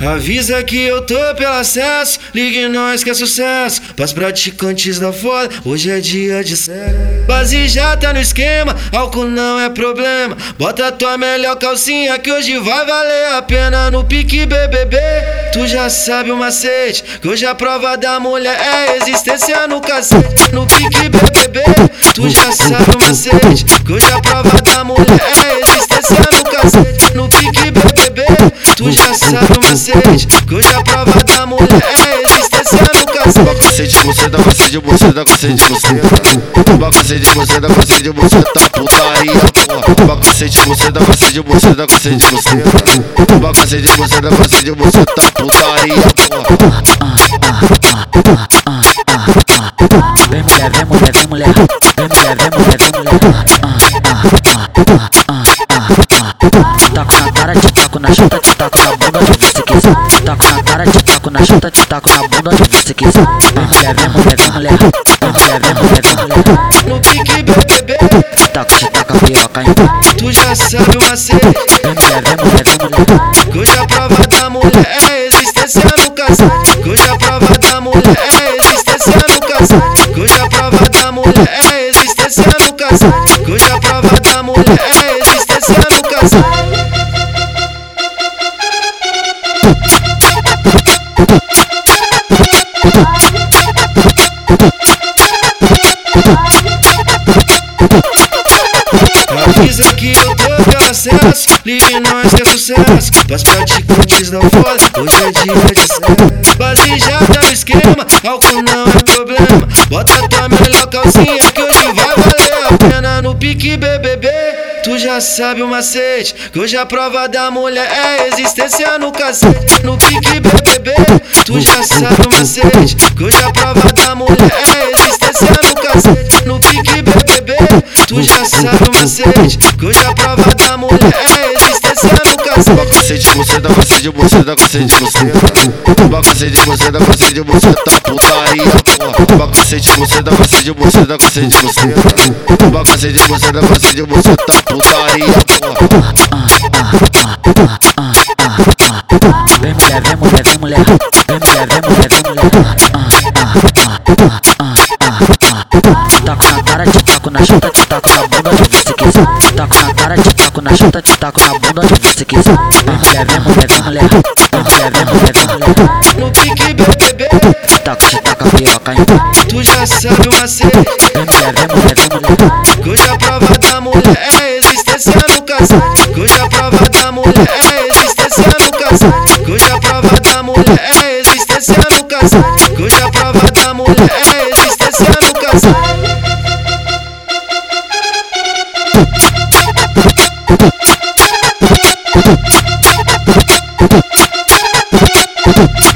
Avisa que eu tô pelo acesso, ligue nós que é sucesso. Pras praticantes da foda, hoje é dia de sexo. Base já tá no esquema, álcool não é problema. Bota tua melhor calcinha que hoje vai valer a pena no pique BBB. Tu já sabe o macete, que hoje a prova da mulher é existência no cacete. No pique BBB, tu já sabe o macete, que hoje a prova da mulher é existência no cacete. No pique tu já sabe o macete. Que hoje a prova da mulher é existência no cacete. Dá cacete você, dá cacete você, dá cacete você. Você, você, tá putaria, porra. Dá cacete você, dá cacete você, dá cacete você. Dá cacete você, dá cacete você, tá putaria, porra. Vem mulher, vem mulher, vem mulher, vem mulher, vem mulher, vem mulher. Taco na chata, te taco na bunda de você quiser. Taco na cara, te taco na chata, te taco na bunda de você quiser. Vem mulher, vem mulher, vem mulher, vem mulher, vem mulher, vem mulher. No pique BBB, Taco, te taca a piroca em tu já sabe o macete. Vem mulher, vem mulher, vem mulher. Que hoje a prova da mulher é existência no cacete. Que hoje a prova da mulher é existência no cacete. Que hoje a prova da mulher é existência no cacete. Que hoje a prova da mulher é existência no cacete. Avisa que eu tô pelo acesso, ligue nós que é sucesso. Pras praticantes da foda, hoje é dia de sexo. Base já tá no esquema, álcool não é problema. Bota tua melhor calcinha que hoje vai valer a pena no pique BBB. Tu já sabe o macete, que hoje a prova da mulher é existência no cacete. No pique BBB, tu já sabe o macete, que hoje a prova da mulher é sabe o macete, que hoje a prova da mulher é existência no Dá cacete. cacete você, dá cacete você, dá cacete você. Dá cacete você, dá cacete você, tá putaria, porra. Dá cacete você, dá cacete você, dá cacete você. Dá cacete você, dá cacete você, tá putaria, porra. Vem mulher, vem mulher, vem mulher, vem mulher, vem mulher, vem mulher. Cara, te taco na chata, te taco na bunda de você quiser. Taco na cara, te taco na chata, te taco na bunda de você quiser. Mulher, vem mulher, vem mulher, mulher, vem mulher, vem mulher. No pique BBB, Taco, te taca a piroca pé. tu já sabe o macete. Vem mulher, vem mulher, vem mulher. Que hoje a prova da mulher é existência no cacete. Que hoje a prova da mulher é existência no cacete. Que hoje a prova da mulher é existência no cacete. Que hoje a Thank you.